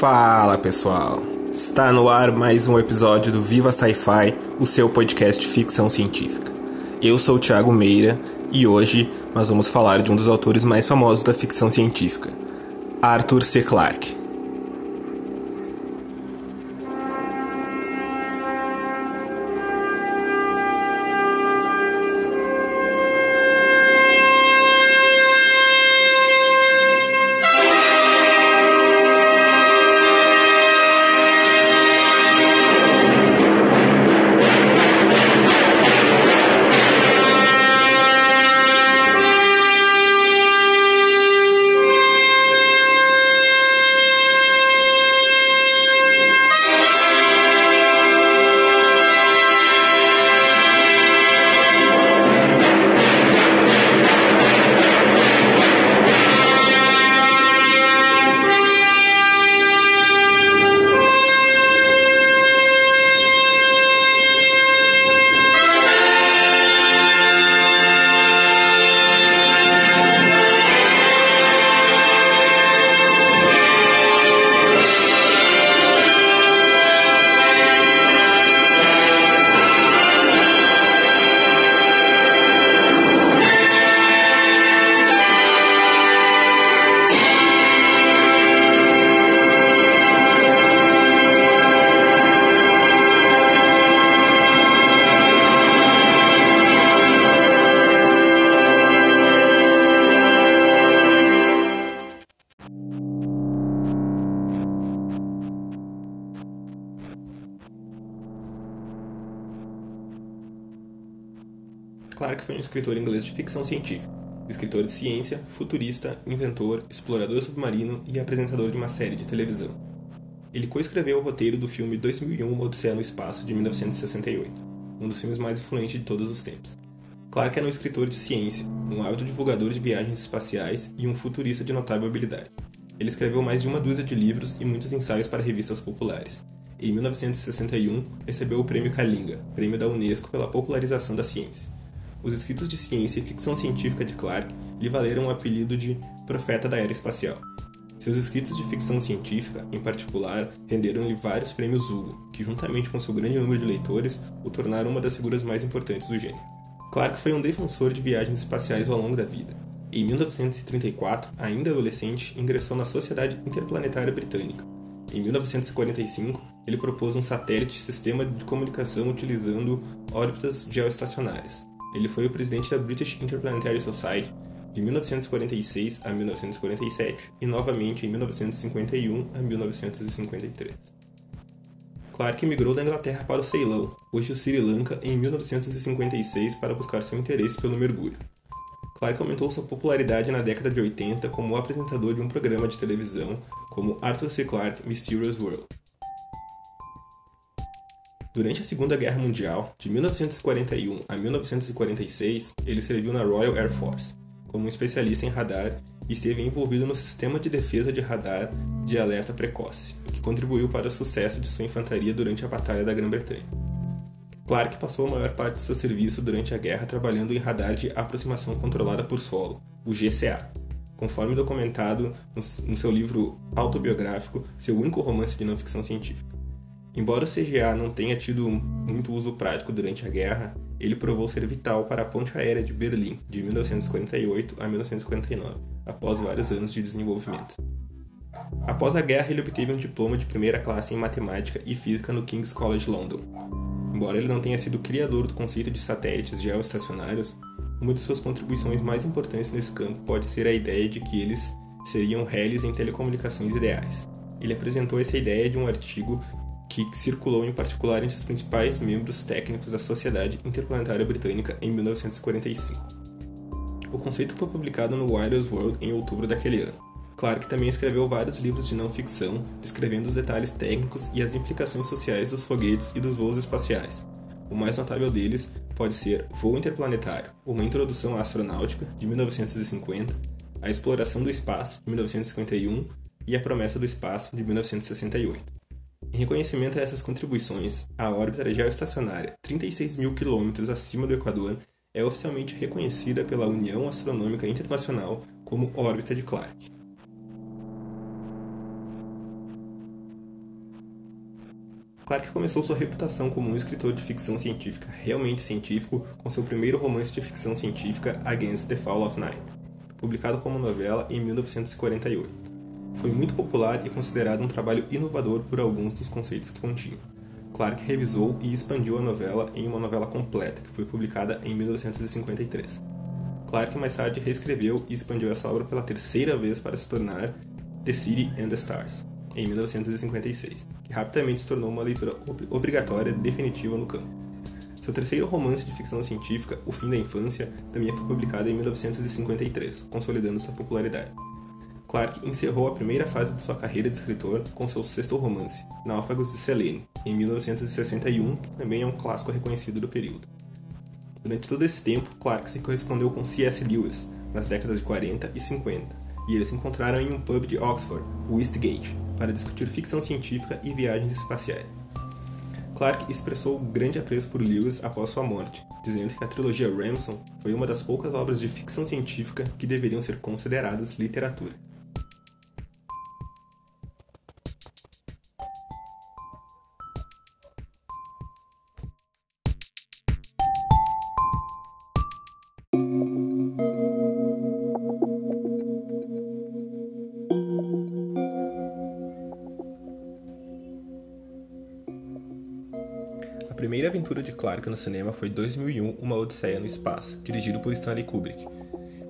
Fala pessoal, está no ar mais um episódio do Viva Sci-Fi, o seu podcast de ficção científica. Eu sou o Thiago Meira e hoje nós vamos falar de um dos autores mais famosos da ficção científica, Arthur C. Clarke. Um escritor inglês de ficção científica, escritor de ciência, futurista, inventor, explorador submarino e apresentador de uma série de televisão. Ele coescreveu o roteiro do filme 2001 Uma Odisseia no Espaço de 1968, um dos filmes mais influentes de todos os tempos. Clarke era um escritor de ciência, um ávido divulgador de viagens espaciais e um futurista de notável habilidade. Ele escreveu mais de uma dúzia de livros e muitos ensaios para revistas populares. Em 1961, recebeu o Prêmio Kalinga, prêmio da Unesco pela popularização da ciência. Os escritos de ciência e ficção científica de Clarke lhe valeram o apelido de Profeta da Era Espacial. Seus escritos de ficção científica, em particular, renderam-lhe vários prêmios Hugo, que, juntamente com seu grande número de leitores, o tornaram uma das figuras mais importantes do gênero. Clarke foi um defensor de viagens espaciais ao longo da vida. Em 1934, ainda adolescente, ingressou na Sociedade Interplanetária Britânica. Em 1945, ele propôs um satélite sistema de comunicação utilizando órbitas geoestacionárias. Ele foi o presidente da British Interplanetary Society de 1946 a 1947 e novamente em 1951 a 1953. Clarke migrou da Inglaterra para o Ceilão, hoje o Sri Lanka, em 1956 para buscar seu interesse pelo mergulho. Clarke aumentou sua popularidade na década de 80 como apresentador de um programa de televisão como Arthur C. Clarke Mysterious World. Durante a Segunda Guerra Mundial, de 1941 a 1946, ele serviu na Royal Air Force como um especialista em radar e esteve envolvido no sistema de defesa de radar de alerta precoce, o que contribuiu para o sucesso de sua infantaria durante a Batalha da Grã-Bretanha. Clarke passou a maior parte de seu serviço durante a guerra trabalhando em radar de aproximação controlada por solo, o GCA, conforme documentado no seu livro autobiográfico, seu único romance de não ficção científica. Embora o CGA não tenha tido muito uso prático durante a guerra, ele provou ser vital para a ponte aérea de Berlim de 1948 a 1949, após vários anos de desenvolvimento. Após a guerra, ele obteve um diploma de primeira classe em matemática e física no King's College London. Embora ele não tenha sido criador do conceito de satélites geoestacionários, uma de suas contribuições mais importantes nesse campo pode ser a ideia de que eles seriam réis em telecomunicações ideais. Ele apresentou essa ideia de um artigo que circulou em particular entre os principais membros técnicos da Sociedade Interplanetária Britânica em 1945. O conceito foi publicado no Wireless World em outubro daquele ano. Clarke também escreveu vários livros de não ficção, descrevendo os detalhes técnicos e as implicações sociais dos foguetes e dos voos espaciais. O mais notável deles pode ser Voo Interplanetário, uma introdução astronáutica, de 1950, A Exploração do Espaço, de 1951, e A Promessa do Espaço, de 1968. Em reconhecimento a essas contribuições, a órbita geoestacionária, 36 mil quilômetros acima do Equador, é oficialmente reconhecida pela União Astronômica Internacional como órbita de Clarke. Clarke começou sua reputação como um escritor de ficção científica realmente científico com seu primeiro romance de ficção científica Against the Fall of Night, publicado como novela em 1948. Foi muito popular e considerado um trabalho inovador por alguns dos conceitos que continha. Clarke revisou e expandiu a novela em uma novela completa, que foi publicada em 1953. Clarke mais tarde reescreveu e expandiu essa obra pela terceira vez para se tornar The City and the Stars, em 1956, que rapidamente se tornou uma leitura ob obrigatória definitiva no campo. Seu terceiro romance de ficção científica, O Fim da Infância, também foi publicado em 1953, consolidando sua popularidade. Clarke encerrou a primeira fase de sua carreira de escritor com seu sexto romance, Náufragos de Selene, em 1961, que também é um clássico reconhecido do período. Durante todo esse tempo, Clarke se correspondeu com C.S. Lewis, nas décadas de 40 e 50, e eles se encontraram em um pub de Oxford, o Eastgate, para discutir ficção científica e viagens espaciais. Clarke expressou grande apreço por Lewis após sua morte, dizendo que a trilogia Ramson foi uma das poucas obras de ficção científica que deveriam ser consideradas literatura. Primeira aventura de Clarke no cinema foi 2001 Uma Odisseia no Espaço, dirigido por Stanley Kubrick.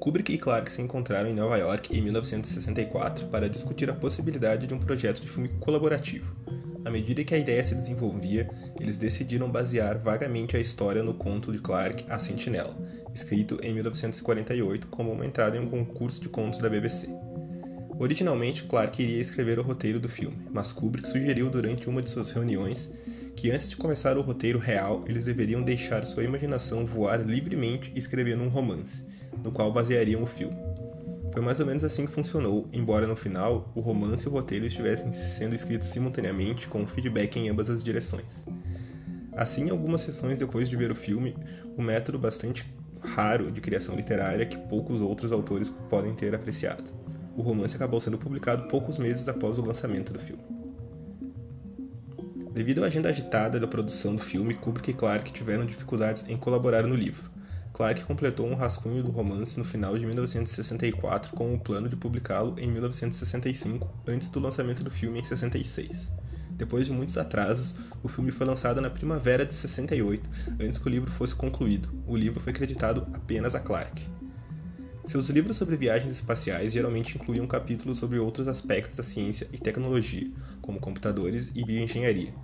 Kubrick e Clarke se encontraram em Nova York em 1964 para discutir a possibilidade de um projeto de filme colaborativo. À medida que a ideia se desenvolvia, eles decidiram basear vagamente a história no conto de Clarke A Sentinela, escrito em 1948 como uma entrada em um concurso de contos da BBC. Originalmente, Clarke iria escrever o roteiro do filme, mas Kubrick sugeriu durante uma de suas reuniões que antes de começar o roteiro real, eles deveriam deixar sua imaginação voar livremente e escrever um romance, no qual baseariam o filme. Foi mais ou menos assim que funcionou, embora no final o romance e o roteiro estivessem sendo escritos simultaneamente com feedback em ambas as direções. Assim, algumas sessões depois de ver o filme, um método bastante raro de criação literária que poucos outros autores podem ter apreciado. O romance acabou sendo publicado poucos meses após o lançamento do filme. Devido à agenda agitada da produção do filme, Kubrick e Clarke tiveram dificuldades em colaborar no livro. Clarke completou um rascunho do romance no final de 1964 com o plano de publicá-lo em 1965, antes do lançamento do filme em 66. Depois de muitos atrasos, o filme foi lançado na primavera de 68, antes que o livro fosse concluído. O livro foi creditado apenas a Clarke. Seus livros sobre viagens espaciais geralmente incluíam capítulos sobre outros aspectos da ciência e tecnologia, como computadores e bioengenharia.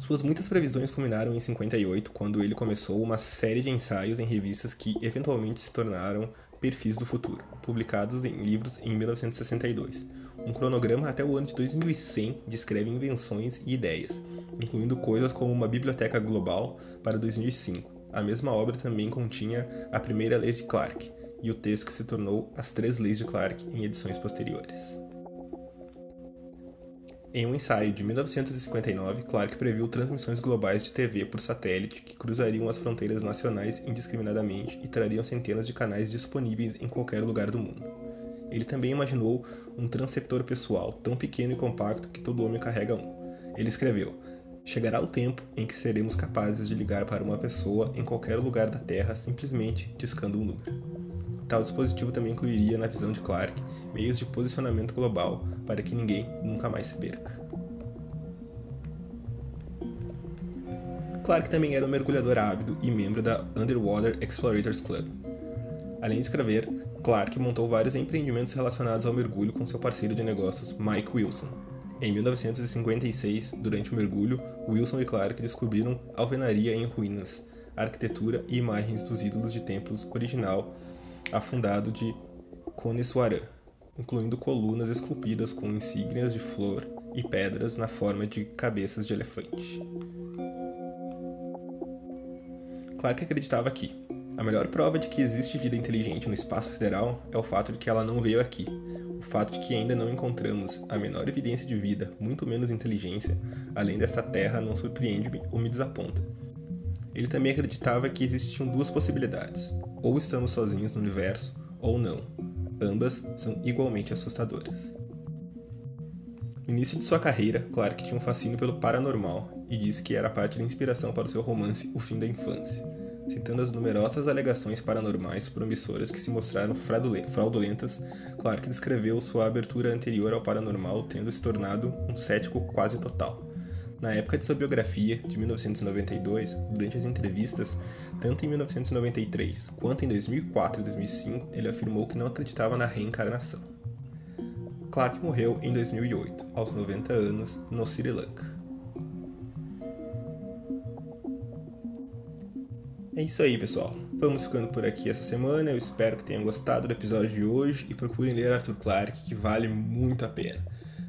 Suas muitas previsões culminaram em 58, quando ele começou uma série de ensaios em revistas que eventualmente se tornaram Perfis do Futuro, publicados em livros em 1962. Um cronograma até o ano de 2100 descreve invenções e ideias, incluindo coisas como uma biblioteca global para 2005. A mesma obra também continha a primeira lei de Clarke e o texto que se tornou As Três Leis de Clarke em edições posteriores. Em um ensaio de 1959, Clarke previu transmissões globais de TV por satélite que cruzariam as fronteiras nacionais indiscriminadamente e trariam centenas de canais disponíveis em qualquer lugar do mundo. Ele também imaginou um transceptor pessoal tão pequeno e compacto que todo homem carrega um. Ele escreveu: Chegará o tempo em que seremos capazes de ligar para uma pessoa em qualquer lugar da Terra simplesmente discando um número. Tal dispositivo também incluiria, na visão de Clarke, meios de posicionamento global para que ninguém nunca mais se perca. Clarke também era um mergulhador ávido e membro da Underwater Explorators Club. Além de escrever, Clarke montou vários empreendimentos relacionados ao mergulho com seu parceiro de negócios Mike Wilson. Em 1956, durante o mergulho, Wilson e Clarke descobriram alvenaria em ruínas, arquitetura e imagens dos ídolos de templos original afundado de Coneswaran, incluindo colunas esculpidas com insígnias de flor e pedras na forma de cabeças de elefante. Clarke acreditava que a melhor prova de que existe vida inteligente no espaço sideral é o fato de que ela não veio aqui. O fato de que ainda não encontramos a menor evidência de vida, muito menos inteligência, além desta Terra não surpreende-me ou me desaponta. Ele também acreditava que existiam duas possibilidades: ou estamos sozinhos no universo, ou não. Ambas são igualmente assustadoras. No início de sua carreira, Clark tinha um fascínio pelo paranormal e disse que era parte da inspiração para o seu romance O Fim da Infância, citando as numerosas alegações paranormais promissoras que se mostraram fraudulentas. Clark descreveu sua abertura anterior ao paranormal tendo se tornado um cético quase total. Na época de sua biografia, de 1992, durante as entrevistas, tanto em 1993 quanto em 2004 e 2005, ele afirmou que não acreditava na reencarnação. Clark morreu em 2008, aos 90 anos, no Sri Lanka. É isso aí, pessoal. Vamos ficando por aqui essa semana. Eu espero que tenham gostado do episódio de hoje e procurem ler Arthur Clarke, que vale muito a pena.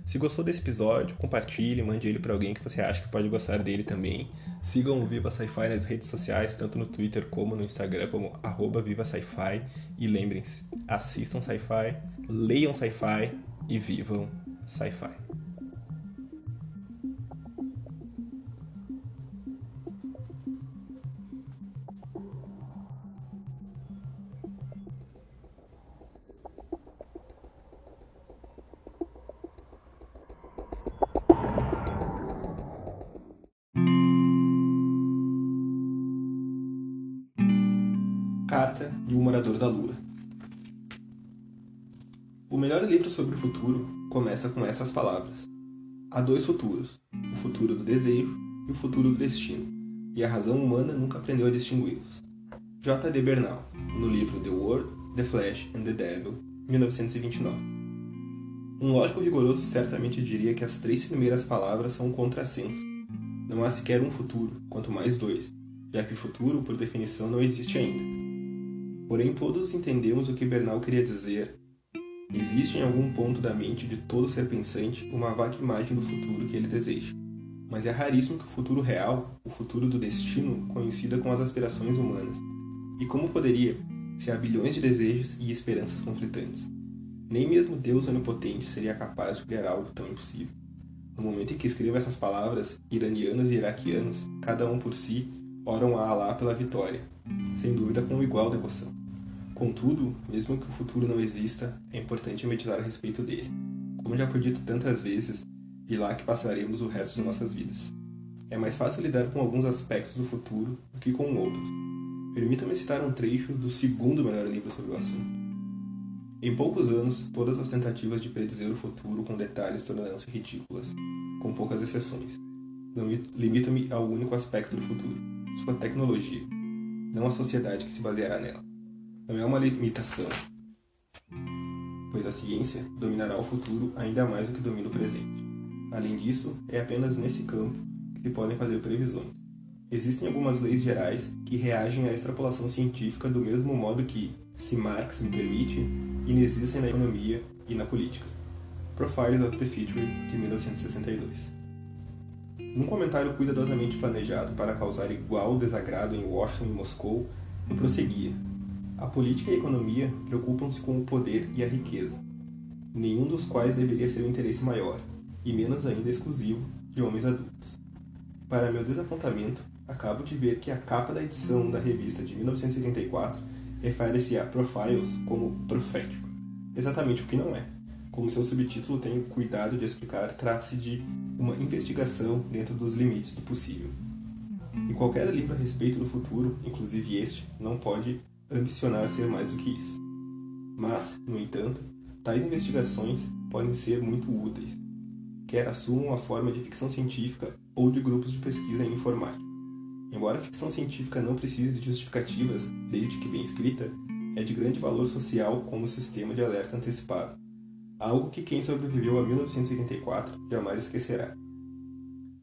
Se gostou desse episódio, compartilhe, mande ele para alguém que você acha que pode gostar dele também. Sigam o Viva Sci-Fi nas redes sociais, tanto no Twitter como no Instagram, como arroba Viva Sci-Fi. E lembrem-se, assistam Sci-Fi, leiam Sci-Fi e vivam sci-fi. Um Morador da Lua o melhor livro sobre o futuro começa com essas palavras. Há dois futuros, o futuro do desejo e o futuro do destino, e a razão humana nunca aprendeu a distingui-los. J. D. Bernal, no livro The World, The Flash and the Devil, 1929. Um lógico rigoroso certamente diria que as três primeiras palavras são um contrassenso. Não há sequer um futuro, quanto mais dois, já que o futuro, por definição, não existe ainda. Porém, todos entendemos o que Bernal queria dizer Existe em algum ponto da mente de todo ser pensante uma vaga imagem do futuro que ele deseja. Mas é raríssimo que o futuro real, o futuro do destino, coincida com as aspirações humanas. E como poderia, se há bilhões de desejos e esperanças conflitantes? Nem mesmo Deus onipotente seria capaz de criar algo tão impossível. No momento em que escrevo essas palavras, iranianos e iraquianos, cada um por si, oram a Alá pela vitória, sem dúvida com igual devoção. Contudo, mesmo que o futuro não exista, é importante meditar a respeito dele. Como já foi dito tantas vezes, e lá que passaremos o resto de nossas vidas. É mais fácil lidar com alguns aspectos do futuro do que com outros. Permita-me citar um trecho do segundo melhor livro sobre o assunto. Em poucos anos, todas as tentativas de predizer o futuro com detalhes tornaram-se ridículas, com poucas exceções. Limita-me ao único aspecto do futuro, sua tecnologia, não a sociedade que se baseará nela não é uma limitação, pois a ciência dominará o futuro ainda mais do que domina o presente. Além disso, é apenas nesse campo que se podem fazer previsões. Existem algumas leis gerais que reagem à extrapolação científica do mesmo modo que, se Marx me permite, inexistem na economia e na política. Profiles of the Future, de 1962. Num comentário cuidadosamente planejado para causar igual desagrado em Washington e Moscou, eu prosseguia, a política e a economia preocupam-se com o poder e a riqueza, nenhum dos quais deveria ser o interesse maior, e menos ainda exclusivo, de homens adultos. Para meu desapontamento, acabo de ver que a capa da edição da revista de 1984 refere-se a Profiles como profético, exatamente o que não é, como seu subtítulo tem o cuidado de explicar, trata-se de uma investigação dentro dos limites do possível. E qualquer livro a respeito do futuro, inclusive este, não pode ambicionar ser mais do que isso. Mas, no entanto, tais investigações podem ser muito úteis, quer assumam a forma de ficção científica ou de grupos de pesquisa em informática. Embora a ficção científica não precise de justificativas, desde que bem escrita, é de grande valor social como sistema de alerta antecipado, algo que quem sobreviveu a 1984 jamais esquecerá.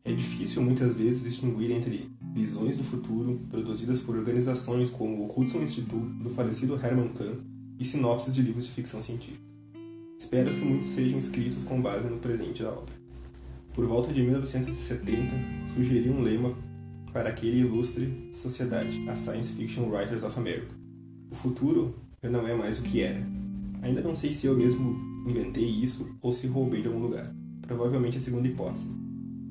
É difícil muitas vezes distinguir entre visões do futuro produzidas por organizações como o Hudson Institute do falecido Herman Kahn e sinopses de livros de ficção científica. Espero que muitos sejam escritos com base no presente da obra. Por volta de 1970, sugeri um lema para aquele ilustre sociedade, a Science Fiction Writers of America. O futuro não é mais o que era. Ainda não sei se eu mesmo inventei isso ou se roubei de algum lugar. Provavelmente a segunda hipótese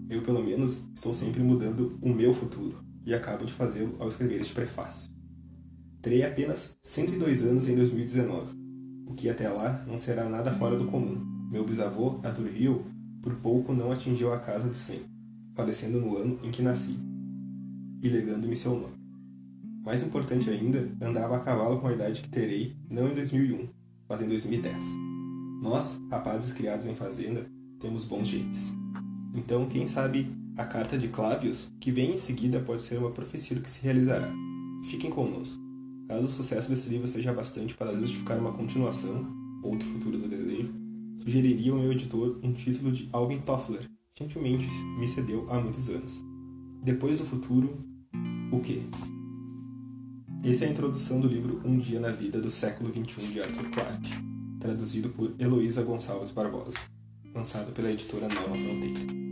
eu, pelo menos, estou sempre mudando o meu futuro, e acabo de fazê-lo ao escrever este prefácio. Terei apenas 102 anos em 2019, o que até lá não será nada fora do comum. Meu bisavô, Arthur Hill, por pouco não atingiu a casa dos 100, falecendo no ano em que nasci, e legando-me seu nome. Mais importante ainda, andava a cavalo com a idade que terei, não em 2001, mas em 2010. Nós, rapazes criados em fazenda, temos bons genes. Então, quem sabe a carta de Clávios, que vem em seguida, pode ser uma profecia que se realizará. Fiquem conosco. Caso o sucesso desse livro seja bastante para justificar uma continuação, outro futuro do desejo, sugeriria ao meu editor um título de Alvin Toffler, que gentilmente me cedeu há muitos anos. Depois do futuro, o quê? Essa é a introdução do livro Um Dia na Vida do século XXI de Arthur Clarke, traduzido por Heloísa Gonçalves Barbosa, lançado pela editora Nova Fronteira.